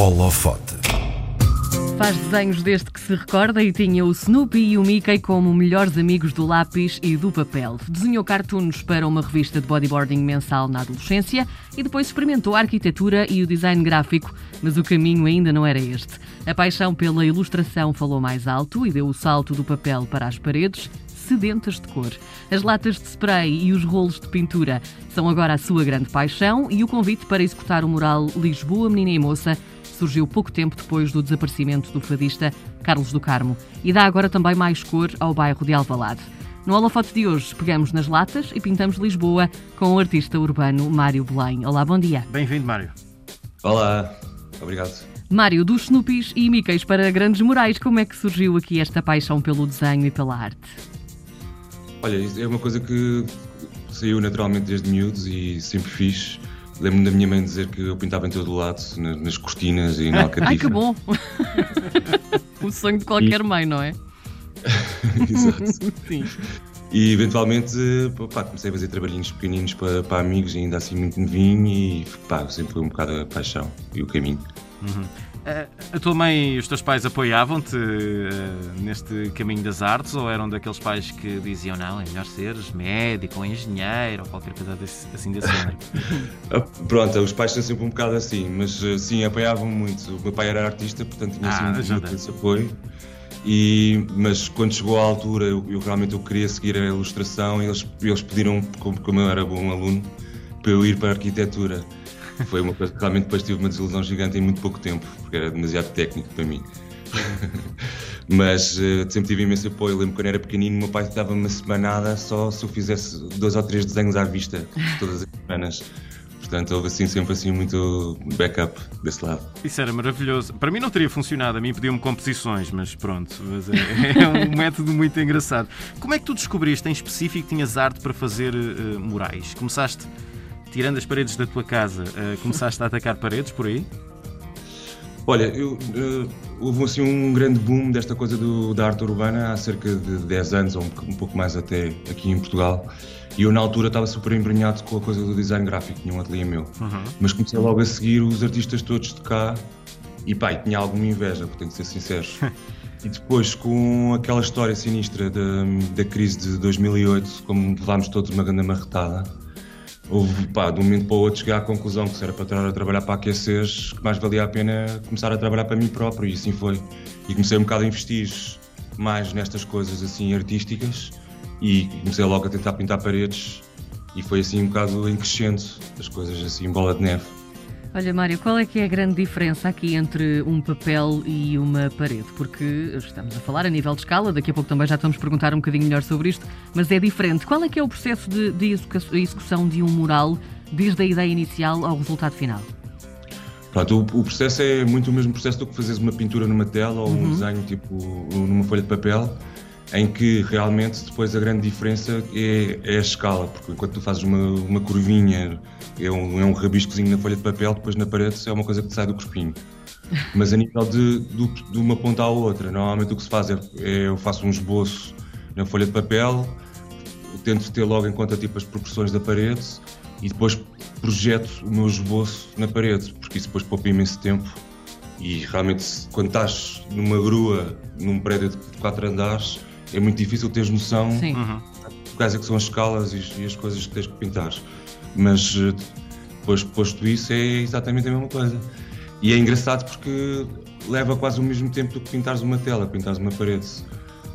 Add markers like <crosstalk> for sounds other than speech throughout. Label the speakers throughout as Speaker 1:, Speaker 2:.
Speaker 1: Holofote.
Speaker 2: Faz desenhos desde que se recorda e tinha o Snoopy e o Mickey como melhores amigos do lápis e do papel. Desenhou cartoons para uma revista de bodyboarding mensal na adolescência e depois experimentou a arquitetura e o design gráfico, mas o caminho ainda não era este. A paixão pela ilustração falou mais alto e deu o salto do papel para as paredes, sedentas de cor. As latas de spray e os rolos de pintura são agora a sua grande paixão e o convite para executar o mural Lisboa, Menina e Moça surgiu pouco tempo depois do desaparecimento do fadista Carlos do Carmo e dá agora também mais cor ao bairro de Alvalade. No holofote de hoje, pegamos nas latas e pintamos Lisboa com o artista urbano Mário Belém. Olá, bom dia.
Speaker 3: Bem-vindo, Mário.
Speaker 4: Olá, obrigado.
Speaker 2: Mário, dos Snoopies e Mickeys para grandes murais, como é que surgiu aqui esta paixão pelo desenho e pela arte?
Speaker 4: Olha, é uma coisa que saiu naturalmente desde miúdos e sempre fiz. Lembro-me da minha mãe dizer que eu pintava em todo o lado, nas cortinas e na alcatifa.
Speaker 2: Ai, que bom! <laughs> o sonho de qualquer mãe, não é? <laughs>
Speaker 4: Exato.
Speaker 2: Sim.
Speaker 4: E eventualmente pá, comecei a fazer trabalhinhos pequeninos para, para amigos, ainda assim muito novinho, e pá, sempre foi um bocado a paixão e o caminho.
Speaker 3: Uhum. A tua mãe e os teus pais apoiavam-te uh, neste caminho das artes ou eram daqueles pais que diziam não, é melhor seres médico ou engenheiro ou qualquer coisa desse, assim desse género? <laughs>
Speaker 4: Ah, pronto, os pais são sempre um bocado assim, mas uh, sim, apoiavam muito. O meu pai era artista, portanto tinha
Speaker 3: Ah,
Speaker 4: assim, muito esse apoio. E, mas quando chegou à altura, eu, eu realmente eu queria seguir a ilustração e eles, eles pediram, como, como eu era bom aluno, para eu ir para a arquitetura. Foi uma coisa que realmente depois tive uma desilusão gigante em muito pouco tempo, porque era demasiado técnico para mim. <laughs> Mas eh, sempre tive imenso apoio. Lembro quando era pequenino, meu pai dava uma semanada só se eu fizesse dois ou três desenhos à vista, todas as semanas. Portanto, houve assim sempre assim muito backup desse lado.
Speaker 3: Isso era maravilhoso. Para mim não teria funcionado, a mim pediam-me composições, mas pronto, mas é, <laughs> é um método muito engraçado. Como é que tu descobriste em específico que tinhas arte para fazer uh, murais? Começaste tirando as paredes da tua casa, uh, começaste a atacar paredes por aí?
Speaker 4: Olha, eu, eh, houve assim um grande boom desta coisa do, da arte urbana há cerca de 10 anos, ou um, um pouco mais até, aqui em Portugal. E eu, na altura, estava super embrenhado com a coisa do design gráfico, tinha um ateliê meu.
Speaker 3: Uhum.
Speaker 4: Mas comecei logo a seguir os artistas todos de cá e pá, tinha alguma inveja, porque tenho que ser sincero. <laughs> e depois, com aquela história sinistra da, da crise de 2008, como levámos todos uma grande marretada, houve, pá, de um momento para o outro cheguei à conclusão que se era para estar a trabalhar para aqueceres, que mais valia a pena começar a trabalhar para mim próprio, e assim foi. E comecei um bocado a investir mais nestas coisas assim artísticas e comecei logo a tentar pintar paredes e foi assim um bocado em crescendo as coisas assim, bola de neve.
Speaker 2: Olha, Mário, qual é que é a grande diferença aqui entre um papel e uma parede? Porque estamos a falar a nível de escala, daqui a pouco também já estamos a perguntar um bocadinho melhor sobre isto, mas é diferente. Qual é que é o processo de, de execu- execução de um mural, desde a ideia inicial ao resultado final?
Speaker 4: Pronto, o, o processo é muito o mesmo processo do que fazeres uma pintura numa tela ou um desenho tipo numa folha de papel, em que realmente depois a grande diferença é, é a escala, porque enquanto tu fazes uma, uma curvinha, é um, é um rabiscozinho na folha de papel, depois na parede é uma coisa que te sai do corpinho. <laughs> Mas a nível de, do- de uma ponta à outra, normalmente o que se faz é, é eu faço um esboço na folha de papel, tento ter logo em conta tipo as proporções da parede e depois projeto o meu esboço na parede, porque isso depois poupa imenso tempo e realmente quando estás numa grua, num prédio de quatro andares, é muito difícil teres noção
Speaker 2: Sim.
Speaker 3: Uhum.
Speaker 4: quais é que são as escalas e, e as coisas que tens que pintar. Mas eh, depois posto isso é exatamente a mesma coisa. E é engraçado porque leva quase o mesmo tempo do que pintares uma tela, pintares uma parede.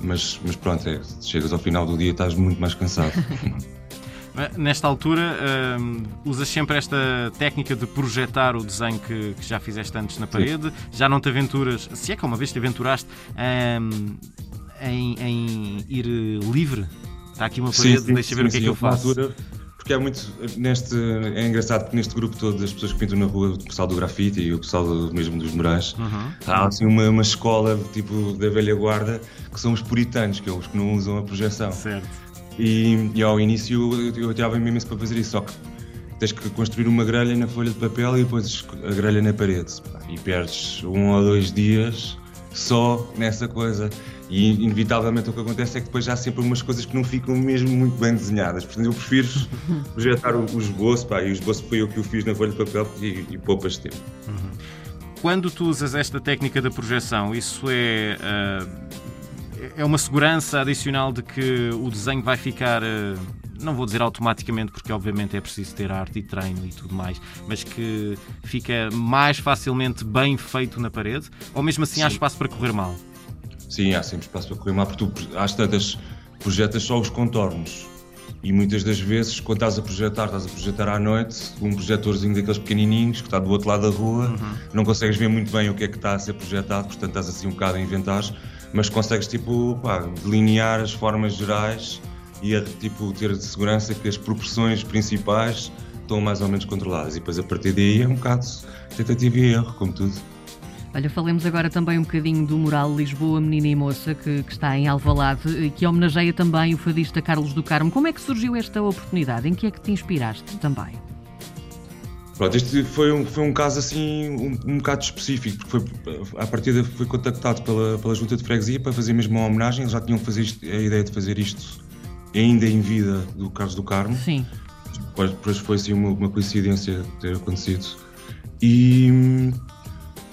Speaker 4: Mas, mas pronto, é, chegas ao final do dia e estás muito mais cansado. <laughs>
Speaker 3: Nesta altura, hum, usas sempre esta técnica de projetar o desenho que, que já fizeste antes na parede. Já não te aventuras, se é que uma vez te aventuraste, hum, em, em ir eh, livre. Está aqui uma parede, deixa ver o que é que eu faço.
Speaker 4: altura- porque há muito neste é engraçado porque neste grupo todo das pessoas que pintam na rua, o pessoal do grafite e o pessoal do- mesmo dos murais,
Speaker 3: Uhum.
Speaker 4: há assim uma, uma escola tipo da velha guarda que são os puritanos, que são os que não usam a projeção.
Speaker 3: Certo.
Speaker 4: E, e ao início eu, eu tirava-me imenso para fazer isso, só que tens que construir uma grelha na folha de papel e depois a grelha na parede. E perdes um ou dois dias só nessa coisa. E inevitavelmente o que acontece é que depois já há sempre umas coisas que não ficam mesmo muito bem desenhadas. Portanto, eu prefiro <laughs> projetar o, o esboço, pá, e o esboço foi eu que o fiz na folha de papel e, e poupas tempo.
Speaker 3: Quando tu usas esta técnica da projeção, isso é, é uma segurança adicional de que o desenho vai ficar não vou dizer automaticamente, porque obviamente é preciso ter arte e treino e tudo mais, mas que fica mais facilmente bem feito na parede, ou mesmo assim Sim. há espaço para correr mal?
Speaker 4: Sim, há sempre espaço para correr mal, porque tu às tantas projetas só os contornos. E muitas das vezes, quando estás a projetar, estás a projetar à noite, um projetorzinho daqueles pequenininhos que está do outro lado da rua, uhum. não consegues ver muito bem o que é que está a ser projetado, portanto estás assim um bocado a inventar, mas consegues tipo pá, delinear as formas gerais e a, tipo, ter de segurança que as proporções principais estão mais ou menos controladas. E depois a partir daí é um bocado tentativa e erro, como tudo.
Speaker 2: Olha, falemos agora também um bocadinho do mural Lisboa Menina e Moça, que, que está em Alvalade, que homenageia também o fadista Carlos do Carmo. Como é que surgiu esta oportunidade? Em que é que te inspiraste também?
Speaker 4: Pronto, este foi um, foi um caso assim um, um bocado específico, porque foi, a partida foi contactado pela, pela Junta de Freguesia para fazer mesmo uma homenagem, eles já tinham fazer isto, a ideia de fazer isto ainda em vida do Carlos do Carmo.
Speaker 2: Sim.
Speaker 4: Depois, depois foi assim uma, uma, coincidência ter acontecido. E,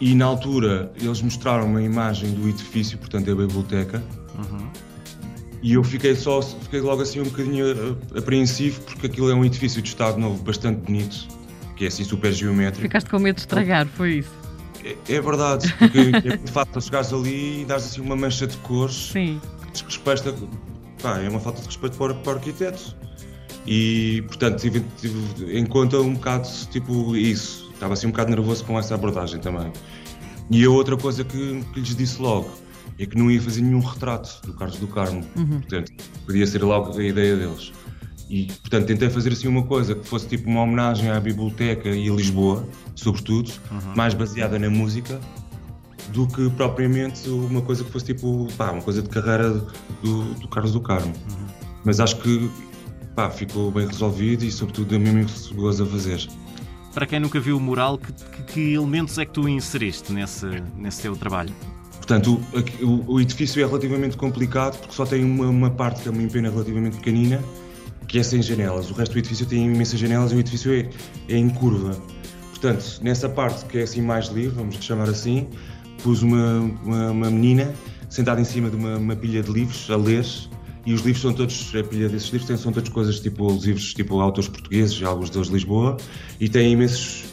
Speaker 4: e na altura eles mostraram uma imagem do edifício, portanto é a biblioteca. Uhum. E eu fiquei só, fiquei logo assim um bocadinho apreensivo porque aquilo é um edifício de estado novo bastante bonito, que é assim super geométrico.
Speaker 2: Ficaste com medo de estragar, foi isso?
Speaker 4: É, é verdade, porque é <laughs> de facto chegares ali e dás assim uma mancha de cores
Speaker 2: Sim.
Speaker 4: que desrespeita pá, é uma falta de respeito para, para o arquiteto. E, portanto, tive, tive, em conta um bocado, tipo, isso. Estava assim um bocado nervoso com essa abordagem também. E a outra coisa que, que lhes disse logo é que não ia fazer nenhum retrato do Carlos do Carmo. Uhum. Portanto, podia ser logo a ideia deles. E, portanto, tentei fazer assim uma coisa que fosse tipo uma homenagem à biblioteca e a Lisboa, sobretudo, uhum. mais baseada na música, do que propriamente uma coisa que fosse tipo, pá, uma coisa de carreira do, do Carlos do Carmo. Uhum. Mas acho que pá, ficou bem resolvido e, sobretudo, a mim me gozo a fazer.
Speaker 3: Para quem nunca viu o mural, que, que, que, elementos é que tu inseriste nesse, nesse teu trabalho?
Speaker 4: Portanto, o, o, edifício é relativamente complicado porque só tem uma, uma parte que é uma empena relativamente pequenina, que é sem janelas. O resto do edifício tem imensas janelas e o edifício é, é em curva. Portanto, nessa parte que é assim mais livre, vamos chamar assim, pus uma, uma, uma, menina sentada em cima de uma, uma, pilha de livros a ler e os livros são todos, a pilha desses livros são todas coisas tipo livros tipo autores portugueses, alguns deles de Lisboa e tem imensos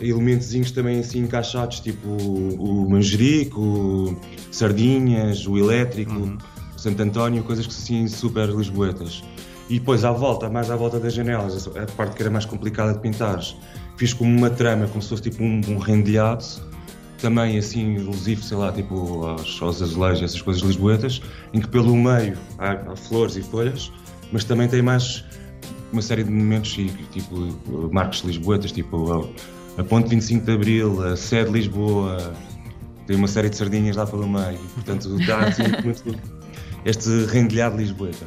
Speaker 4: elementos também assim encaixados, tipo o, o manjerico, sardinhas, o elétrico, uhum. o Santo António, coisas que assim super lisboetas. E depois à volta, mais à volta das janelas, a parte que era mais complicada de pintar, fiz como uma trama, como se fosse tipo um, um rendilhado também assim elusivo, sei lá, tipo aos, aos azulejos, essas coisas lisboetas, em que pelo meio há, há, flores e folhas, mas também tem mais uma série de momentos tipo marcos lisboetas, tipo a, Ponte 25 de Abril, a Sé de Lisboa, tem uma série de sardinhas lá pelo meio, portanto dá assim muito este rendilhado lisboeta.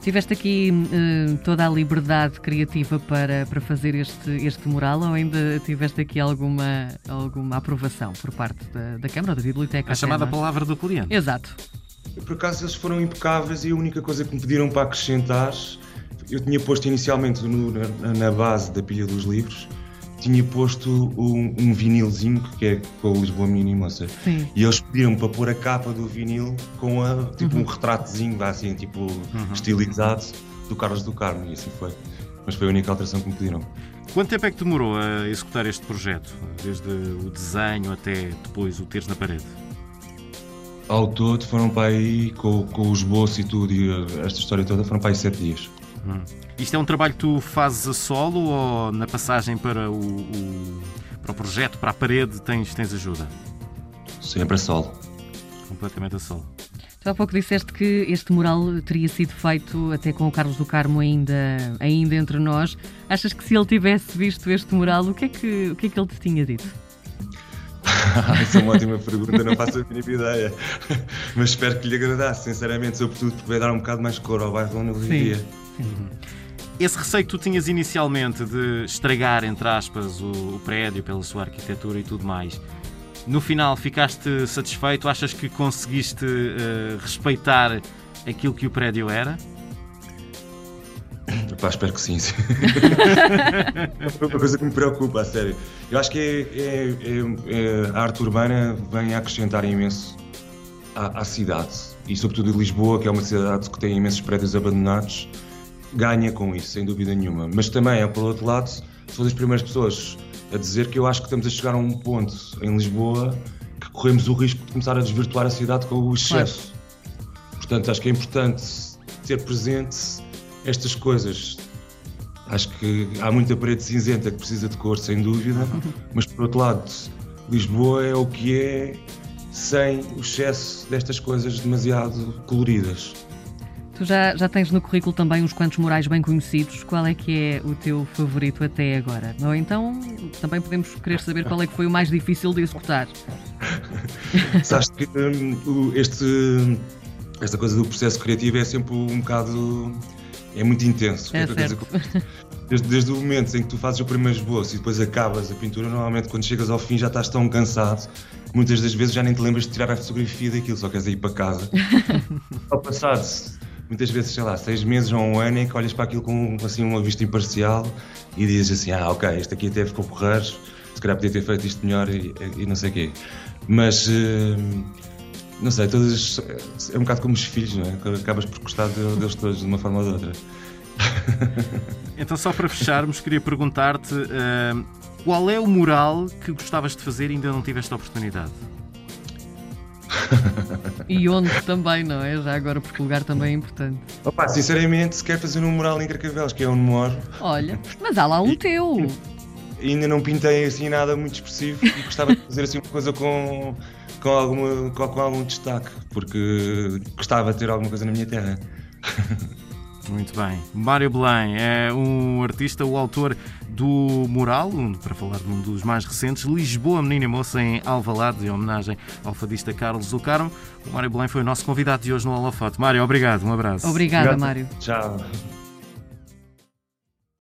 Speaker 2: Tiveste aqui uh, toda a liberdade criativa para, para fazer este, este mural ou ainda tiveste aqui alguma, alguma aprovação por parte da, da Câmara ou da Biblioteca?
Speaker 3: A chamada palavra do cliente.
Speaker 2: Exato.
Speaker 4: Por acaso eles foram impecáveis e a única coisa que me pediram para acrescentar, eu tinha posto inicialmente no, na, na base da pilha dos livros, tinha posto um, um vinilzinho que é com o Lisboa Mini Moça.
Speaker 2: Sim.
Speaker 4: E eles pediram para pôr a capa do vinil com a, tipo uhum. um retratozinho, assim, tipo uhum. estilizado do Carlos do Carmo. E assim foi. Mas foi a única alteração que me pediram.
Speaker 3: Quanto tempo é que demorou a executar este projeto? Desde o desenho até depois o teres na parede?
Speaker 4: Ao todo foram para aí, com, com o esboço e tudo, e esta história toda, foram para aí sete dias.
Speaker 3: Hum. Isto é um trabalho que tu fazes a solo ou na passagem para o, o, para o projeto, para a parede, tens, tens ajuda?
Speaker 4: Sempre a solo.
Speaker 3: Completamente a solo.
Speaker 2: Tu há pouco disseste que este mural teria sido feito até com o Carlos do Carmo ainda, ainda entre nós. Achas que se ele tivesse visto este mural, o que é que, o que, é que ele te tinha dito? <laughs>
Speaker 4: Essa é uma ótima pergunta, não faço a mínima ideia. <laughs> Mas espero que lhe agradasse, sinceramente, sobretudo porque vai dar um bocado mais cor ao bairro onde ele vivia.
Speaker 3: Esse receio que tu tinhas inicialmente de estragar, entre aspas, o, o prédio pela sua arquitetura e tudo mais, no final ficaste satisfeito? Achas que conseguiste uh, respeitar aquilo que o prédio era?
Speaker 4: Pá, espero que sim. <laughs> é uma coisa que me preocupa, a sério. Eu acho que é, é, é, a arte urbana vem a acrescentar imenso à, à, cidade e, sobretudo, Lisboa, que é uma cidade que tem imensos prédios abandonados, ganha com isso, sem dúvida nenhuma. Mas também, é, por outro lado, sou das primeiras pessoas a dizer que eu acho que estamos a chegar a um ponto em Lisboa que corremos o risco de começar a desvirtuar a cidade com o excesso. Portanto, acho que é importante ter presente estas coisas. Acho que há muita parede cinzenta que precisa de cor, sem dúvida, <laughs> mas por outro lado, Lisboa é o que é sem o excesso destas coisas demasiado coloridas.
Speaker 2: Tu já, já tens no currículo também uns quantos murais bem conhecidos. Qual é que é o teu favorito até agora? Ou então também podemos querer saber qual é que foi o mais difícil de executar. <laughs>
Speaker 4: Sabes que um, este, esta coisa do processo criativo é sempre um bocado. é muito intenso.
Speaker 2: É, certo.
Speaker 4: Desde, desde, o momento em que tu fazes o primeiro esboço e depois acabas a pintura, normalmente quando chegas ao fim já estás tão cansado muitas das vezes já nem te lembras de tirar a fotografia daquilo, só queres ir para casa. <laughs> Ao passado muitas vezes, sei lá, seis meses ou um ano em que olhas para aquilo com assim, uma vista imparcial e dizes assim, ah, ok, este aqui até ficou porreiros, se calhar podia ter feito isto melhor e, e não sei o quê. Mas, uh, não sei, todas, é um bocado como os filhos, não é? Acabas por gostar deles todos de uma forma ou de outra. <laughs>
Speaker 3: Então, só para fecharmos, queria perguntar-te uh, qual é o mural que gostavas de fazer e ainda não tiveste a oportunidade? <laughs>
Speaker 2: e onde também, não é? Já agora, porque o lugar também é importante.
Speaker 4: Opa, sinceramente, se quer fazer um mural em Carcavelos, que é onde moro.
Speaker 2: Olha, mas há lá um e, teu.
Speaker 4: Ainda não pintei assim nada muito expressivo e gostava de fazer assim uma coisa com, com, alguma, com, com algum destaque, porque gostava de ter alguma coisa na minha terra. <laughs>
Speaker 3: Muito bem. Mário Belém é um artista, o autor do mural, para falar de um dos mais recentes, Lisboa Menina e Moça em Alvalade, em homenagem ao fadista Carlos do Carmo. O Mário Belém foi o nosso convidado de hoje no Holofote. Mário, obrigado, um abraço.
Speaker 2: Obrigada, Mário.
Speaker 4: Tchau.